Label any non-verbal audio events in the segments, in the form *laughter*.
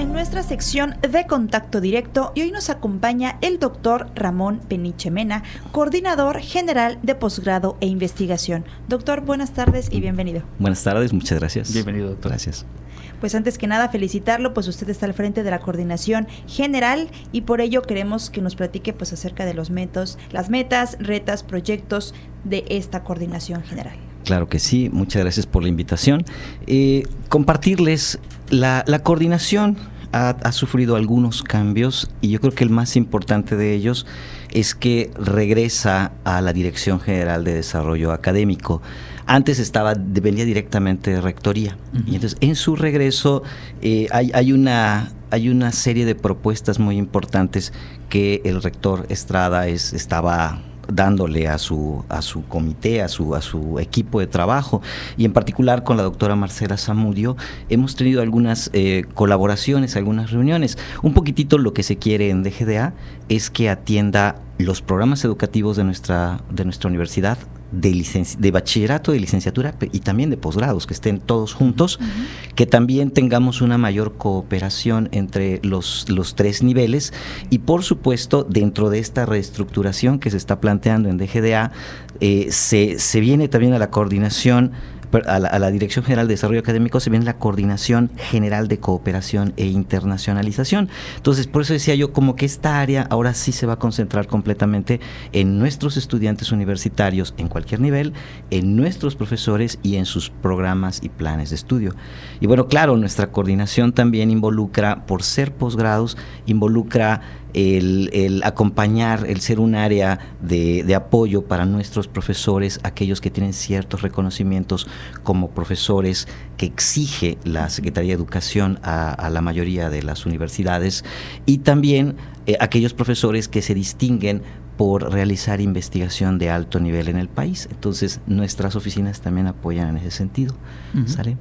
en nuestra sección de contacto directo y hoy nos acompaña el doctor Ramón Peniche Mena, coordinador general de posgrado e investigación. Doctor, buenas tardes y bienvenido. Buenas tardes, muchas gracias. Bienvenido, doctor. Gracias. Pues antes que nada felicitarlo, pues usted está al frente de la coordinación general y por ello queremos que nos platique pues acerca de los métodos, las metas, retas, proyectos de esta coordinación general. Claro que sí, muchas gracias por la invitación. Eh, compartirles la, coordinación ha, sufrido algunos cambios y yo creo que el más importante de ellos es que regresa a la Dirección General de Desarrollo Académico. Antes estaba, dependía directamente de Rectoría. Y entonces en su regreso eh, hay, hay, una, hay una serie de propuestas muy importantes que el rector Estrada es, estaba dándole a su, a su comité, a su, a su equipo de trabajo, y en particular con la doctora Marcela Zamudio, hemos tenido algunas eh, colaboraciones, algunas reuniones. Un poquitito lo que se quiere en DGDA es que atienda los programas educativos de nuestra, de nuestra universidad de, de bachillerato, de licenciatura y también de posgrados, que estén todos juntos, que también tengamos una mayor cooperación entre los, los tres niveles. Y por supuesto dentro de esta reestructuración que se está planteando en DGDA, eh, se, se viene también a la coordinación a la, Dirección General de Desarrollo Académico se viene la Coordinación General de Cooperación e Internacionalización. Entonces, por eso decía yo, como que esta área ahora sí se va a concentrar completamente en nuestros estudiantes universitarios en cualquier nivel, en nuestros profesores y en sus programas y planes de estudio. Y bueno, claro, nuestra coordinación también involucra, por ser posgrados, involucra el, acompañar, el ser un área de, apoyo para nuestros profesores, aquellos que tienen ciertos reconocimientos como profesores que exige la Secretaría de Educación a, la mayoría de las universidades y también eh, aquellos profesores que se distinguen por realizar investigación de alto nivel en el país. Entonces, nuestras oficinas también apoyan en ese sentido. ¿Sale?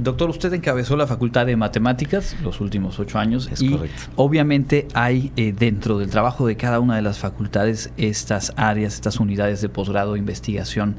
Doctor, usted encabezó la Facultad de Matemáticas los últimos ocho años es y correcto. obviamente hay eh, dentro del trabajo de cada una de las facultades estas áreas, estas unidades de posgrado, investigación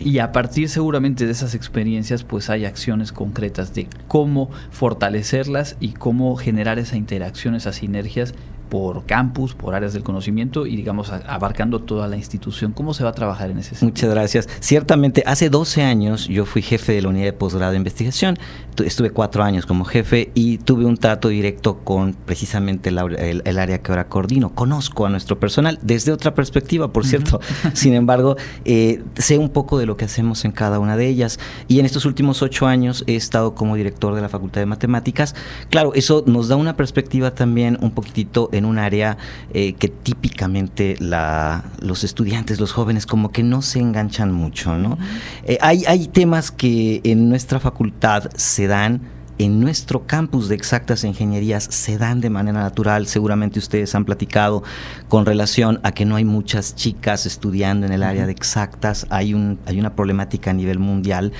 y a partir seguramente de esas experiencias pues hay acciones concretas de cómo fortalecerlas y cómo generar esa interacción, esas sinergias por campus, por áreas del conocimiento y digamos abarcando toda la institución. ¿Cómo se va a trabajar en ese sentido? Muchas gracias. Ciertamente, hace 12 años yo fui jefe de la unidad de posgrado de investigación. Estuve cuatro años como jefe y tuve un trato directo con precisamente el, área que ahora coordino. Conozco a nuestro personal desde otra perspectiva, por cierto. *laughs* Sin embargo, eh, sé un poco de lo que hacemos en cada una de ellas. Y en estos últimos ocho años he estado como director de la Facultad de Matemáticas. Claro, eso nos da una perspectiva también un poquitito en un área eh, que típicamente la, los estudiantes, los jóvenes, como que no se enganchan mucho, ¿no? Eh, hay, hay temas que en nuestra facultad se dan en nuestro campus de exactas ingenierías se dan de manera natural. Seguramente ustedes han platicado con relación a que no hay muchas chicas estudiando en el área de exactas. Hay, un, hay una problemática a nivel mundial.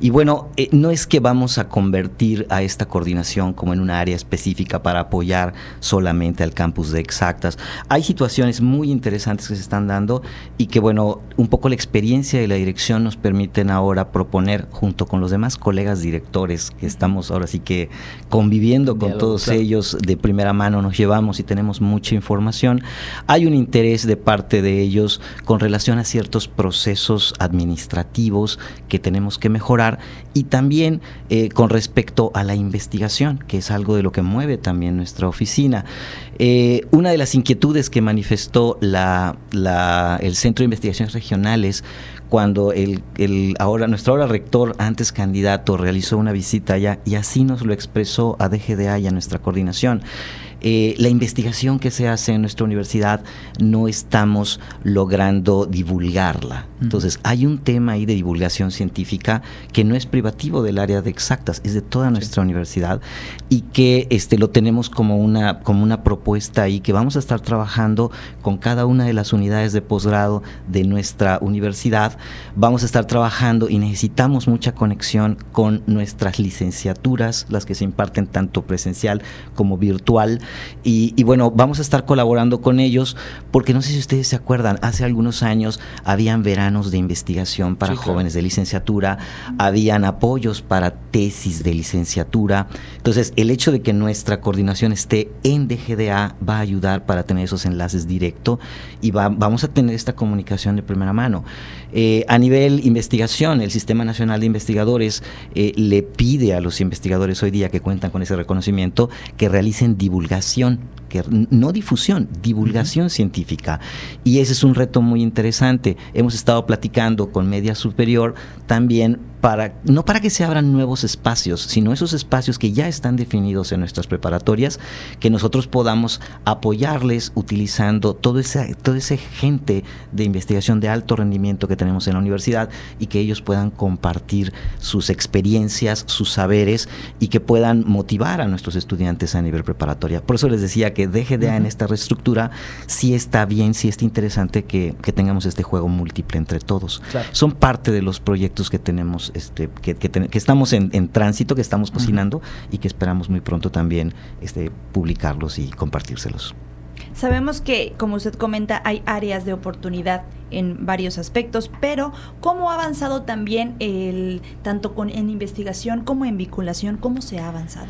Y bueno, eh, no es que vamos a convertir a esta coordinación como en una área específica para apoyar solamente al campus de exactas. Hay situaciones muy interesantes que se están dando y que bueno, un poco la experiencia y la dirección nos permiten ahora proponer junto con los demás colegas directores que estamos ahora así que conviviendo con todos ellos de primera mano nos llevamos y tenemos mucha información. Hay un interés de parte de ellos con relación a ciertos procesos administrativos que tenemos que mejorar y también eh, con respecto a la investigación, que es algo de lo que mueve también nuestra oficina. Eh, una de las inquietudes que manifestó la, el Centro de Investigaciones Regionales cuando el, el, ahora, nuestro ahora rector, antes candidato, realizó una visita allá y así nos lo expresó a DGDA y a nuestra coordinación. Eh, la investigación que se hace en nuestra universidad no estamos logrando divulgarla. Entonces, hay un tema ahí de divulgación científica que no es privativo del área de exactas, es de toda nuestra universidad y que este, lo tenemos como una, como una propuesta ahí que vamos a estar trabajando con cada una de las unidades de posgrado de nuestra universidad. Vamos a estar trabajando y necesitamos mucha conexión con nuestras licenciaturas, las que se imparten tanto presencial como virtual Y, bueno, vamos a estar colaborando con ellos porque no sé si ustedes se acuerdan, hace algunos años habían veranos de investigación para jóvenes de licenciatura, habían apoyos para tesis de licenciatura. Entonces, el hecho de que nuestra coordinación esté en DGDA va a ayudar para tener esos enlaces directos y vamos a tener esta comunicación de primera mano. Eh, a nivel investigación, el Sistema Nacional de Investigadores eh, le pide a los investigadores hoy día que cuentan con ese reconocimiento que realicen divulgación no difusión, divulgación científica. Y ese es un reto muy interesante. Hemos estado platicando con Media Superior también para, no para que se abran nuevos espacios, sino esos espacios que ya están definidos en nuestras preparatorias, que nosotros podamos apoyarles utilizando todo ese, todo ese gente de investigación de alto rendimiento que tenemos en la universidad y que ellos puedan compartir sus experiencias, sus saberes y que puedan motivar a nuestros estudiantes a nivel preparatoria. Por eso les decía que DGDA en esta reestructura, sí está bien, sí está interesante que, tengamos este juego múltiple entre todos. Son parte de los proyectos que tenemos, este, que, que, estamos en, tránsito, que estamos cocinando y que esperamos muy pronto también este, publicarlos y compartírselos. Sabemos que, como usted comenta, hay áreas de oportunidad en varios aspectos, pero ¿cómo ha avanzado también el tanto con en investigación como en vinculación? ¿Cómo se ha avanzado?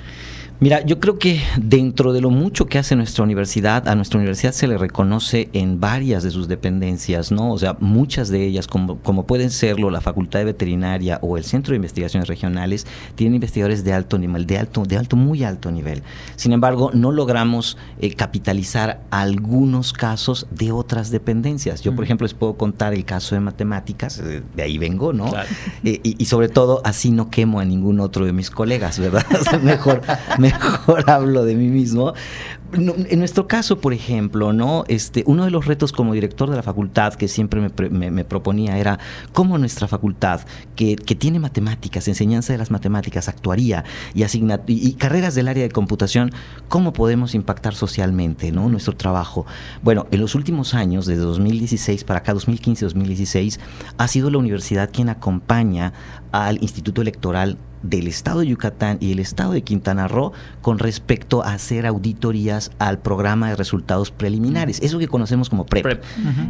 Mira, yo creo que dentro de lo mucho que hace nuestra universidad, a nuestra universidad se le reconoce en varias de sus dependencias, ¿no? O sea, muchas de ellas, como, como pueden serlo la Facultad de Veterinaria o el Centro de Investigaciones Regionales, tienen investigadores de alto nivel, de alto, de alto, muy alto nivel. Sin embargo, no logramos eh, capitalizar algunos casos de otras dependencias. Yo, por ejemplo, les puedo contar el caso de matemáticas, eh, de ahí vengo, ¿no? Eh, y, y, sobre todo, así no quemo a ningún otro de mis colegas, ¿verdad? *laughs* mejor mejor hablo de mí mismo. En nuestro caso, por ejemplo, ¿no? Este, uno de los retos como director de la facultad que siempre me, proponía era cómo nuestra facultad, que, tiene matemáticas, enseñanza de las matemáticas, actuaría y, y, carreras del área de computación, cómo podemos impactar socialmente ¿no? nuestro trabajo. Bueno, en los últimos años, desde 2016 para acá, 2015-2016, ha sido la universidad quien acompaña al Instituto Electoral del Estado de Yucatán y el Estado de Quintana Roo con respecto a hacer auditorías al programa de resultados preliminares, eso que conocemos como PREP.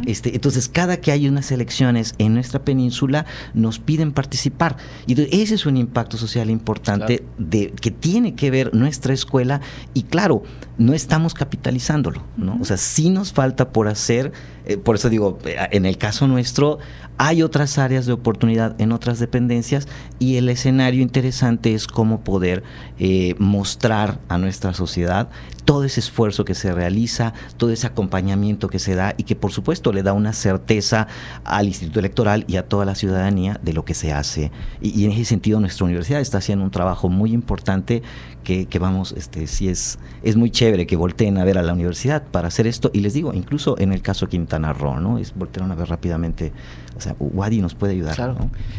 este, entonces, cada que hay unas elecciones en nuestra península, nos piden participar. Y ese es un impacto social importante de, que tiene que ver nuestra escuela y claro, no estamos capitalizándolo, ¿no? O sea, sí nos falta por hacer, eh, por eso digo, eh, en el caso nuestro, hay otras áreas de oportunidad en otras dependencias y el escenario interesante es cómo poder eh, mostrar a nuestra sociedad todo ese esfuerzo que se realiza, todo ese acompañamiento que se da y que por supuesto le da una certeza al Instituto Electoral y a toda la ciudadanía de lo que se hace. Y, en ese sentido nuestra universidad está haciendo un trabajo muy importante que, vamos, este, sí es, es muy chévere que volteen a ver a la universidad para hacer esto. Y les digo, incluso en el caso Quintana Roo, ¿no? Es voltearon a ver rápidamente o sea, Wadi nos puede ayudar. Claro.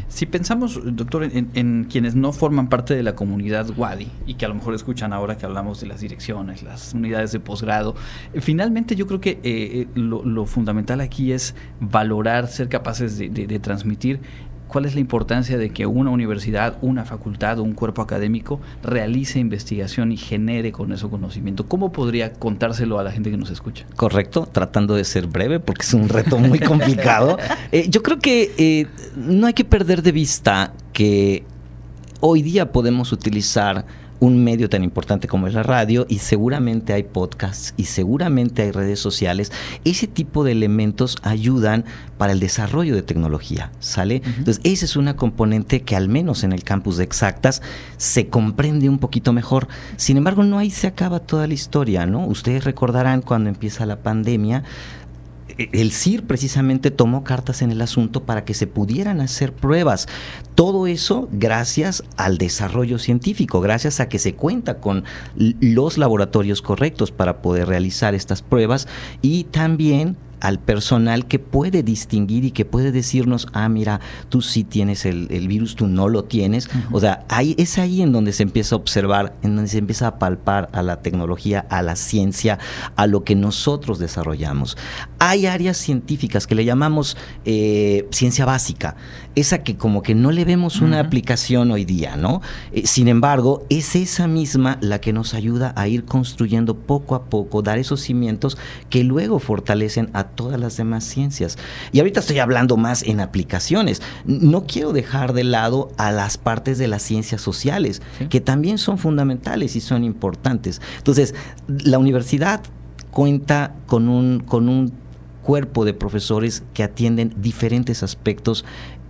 Si pensamos, doctor, en, quienes no forman parte de la comunidad Wadi y que a lo mejor escuchan ahora que hablamos de las direcciones, las unidades de posgrado, eh, finalmente yo creo que eh, eh, lo, fundamental aquí es valorar, ser capaces de transmitir cuál es la importancia de que una universidad, una facultad o un cuerpo académico realice investigación y genere con eso conocimiento. ¿Cómo podría contárselo a la gente que nos escucha? Correcto, tratando de ser breve porque es un reto muy complicado. *laughs* Eh, yo creo que eh, no hay que perder de vista que hoy día podemos utilizar un medio tan importante como es la radio y seguramente hay podcasts y seguramente hay redes sociales. Ese tipo de elementos ayudan para el desarrollo de tecnología, ¿sale? Entonces, esa es una componente que al menos en el campus de exactas se comprende un poquito mejor. Sin embargo, no ahí se acaba toda la historia, ¿no? Ustedes recordarán cuando empieza la pandemia, el CIR precisamente tomó cartas en el asunto para que se pudieran hacer pruebas. Todo eso gracias al desarrollo científico, gracias a que se cuenta con los laboratorios correctos para poder realizar estas pruebas y también al personal que puede distinguir y que puede decirnos, ah, mira, tú sí tienes el, virus, tú no lo tienes. O sea, ahí, es ahí en donde se empieza a observar, en donde se empieza a palpar a la tecnología, a la ciencia, a lo que nosotros desarrollamos. Hay áreas científicas que le llamamos eh, ciencia básica, esa que como que no le vemos una aplicación hoy día, ¿no? Eh, sin embargo, es esa misma la que nos ayuda a ir construyendo poco a poco, dar esos cimientos que luego fortalecen a todas las demás ciencias. Y ahorita estoy hablando más en aplicaciones. No quiero dejar de lado a las partes de las ciencias sociales, que también son fundamentales y son importantes. Entonces, la universidad cuenta con un, con un cuerpo de profesores que atienden diferentes aspectos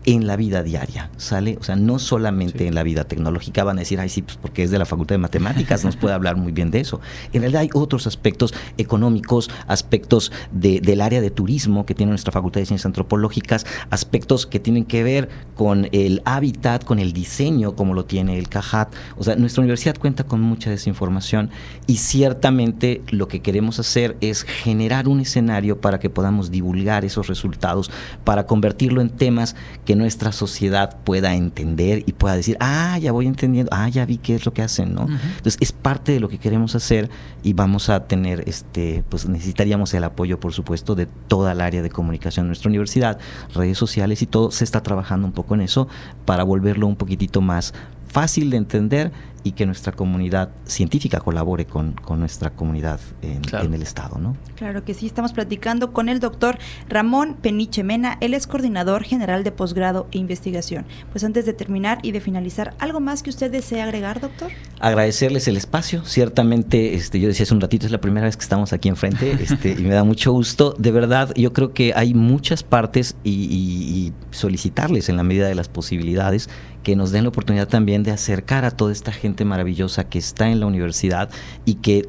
en la vida diaria, ¿sale? O sea, no solamente en la vida tecnológica van a decir, ay, sí, pues porque es de la Facultad de Matemáticas, nos puede hablar muy bien de eso. En realidad hay otros aspectos económicos, aspectos del área de turismo que tiene nuestra Facultad de Ciencias Antropológicas, aspectos que tienen que ver con el hábitat, con el diseño, como lo tiene el CAJAT. O sea, nuestra universidad cuenta con mucha desinformación y ciertamente lo que queremos hacer es generar un escenario para que podamos divulgar esos resultados, para convertirlo en temas que nuestra sociedad pueda entender y pueda decir, ah, ya voy entendiendo, ah, ya vi qué es lo que hacen, ¿no? Entonces es parte de lo que queremos hacer y vamos a tener, este, pues necesitaríamos el apoyo, por supuesto, de toda el área de comunicación de nuestra universidad, redes sociales y todo, se está trabajando un poco en eso para volverlo un poquitito más fácil de entender y que nuestra comunidad científica colabore con, nuestra comunidad en, el Estado. ¿no? Claro que sí, estamos platicando con el doctor Ramón Peniche Mena, él es coordinador general de posgrado e investigación. Pues antes de terminar y de finalizar, ¿algo más que usted desee agregar, doctor? Agradecerles el espacio, ciertamente, este, yo decía hace un ratito, es la primera vez que estamos aquí enfrente *laughs* este, y me da mucho gusto. De verdad, yo creo que hay muchas partes y solicitarles en la medida de las posibilidades que nos den la oportunidad también de acercar a toda esta gente maravillosa que está en la universidad y que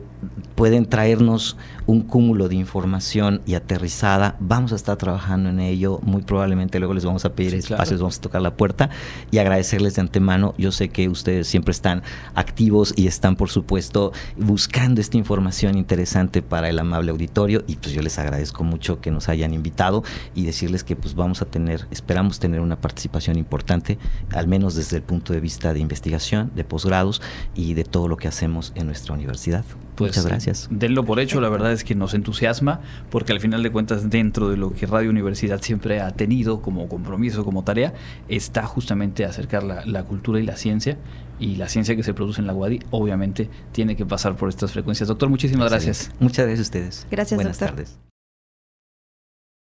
pueden traernos un cúmulo de información y aterrizada. Vamos a estar trabajando en ello. Muy probablemente luego les vamos a pedir espacios, vamos a tocar la puerta y agradecerles de antemano. Yo sé que ustedes siempre están activos y están, por supuesto, buscando esta información interesante para el amable auditorio y pues yo les agradezco mucho que nos hayan invitado y decirles que pues vamos a tener, esperamos tener una participación importante, al menos desde el punto de vista de investigación, de posgrados y de todo lo que hacemos en nuestra universidad. Pues, Muchas gracias. Denlo por hecho, la verdad es que nos entusiasma, porque al final de cuentas, dentro de lo que Radio Universidad siempre ha tenido como compromiso, como tarea, está justamente acercar la, cultura y la ciencia. Y la ciencia que se produce en la UADI, obviamente, tiene que pasar por estas frecuencias. Doctor, muchísimas gracias. Muchas gracias a ustedes. Gracias, Buenas tardes.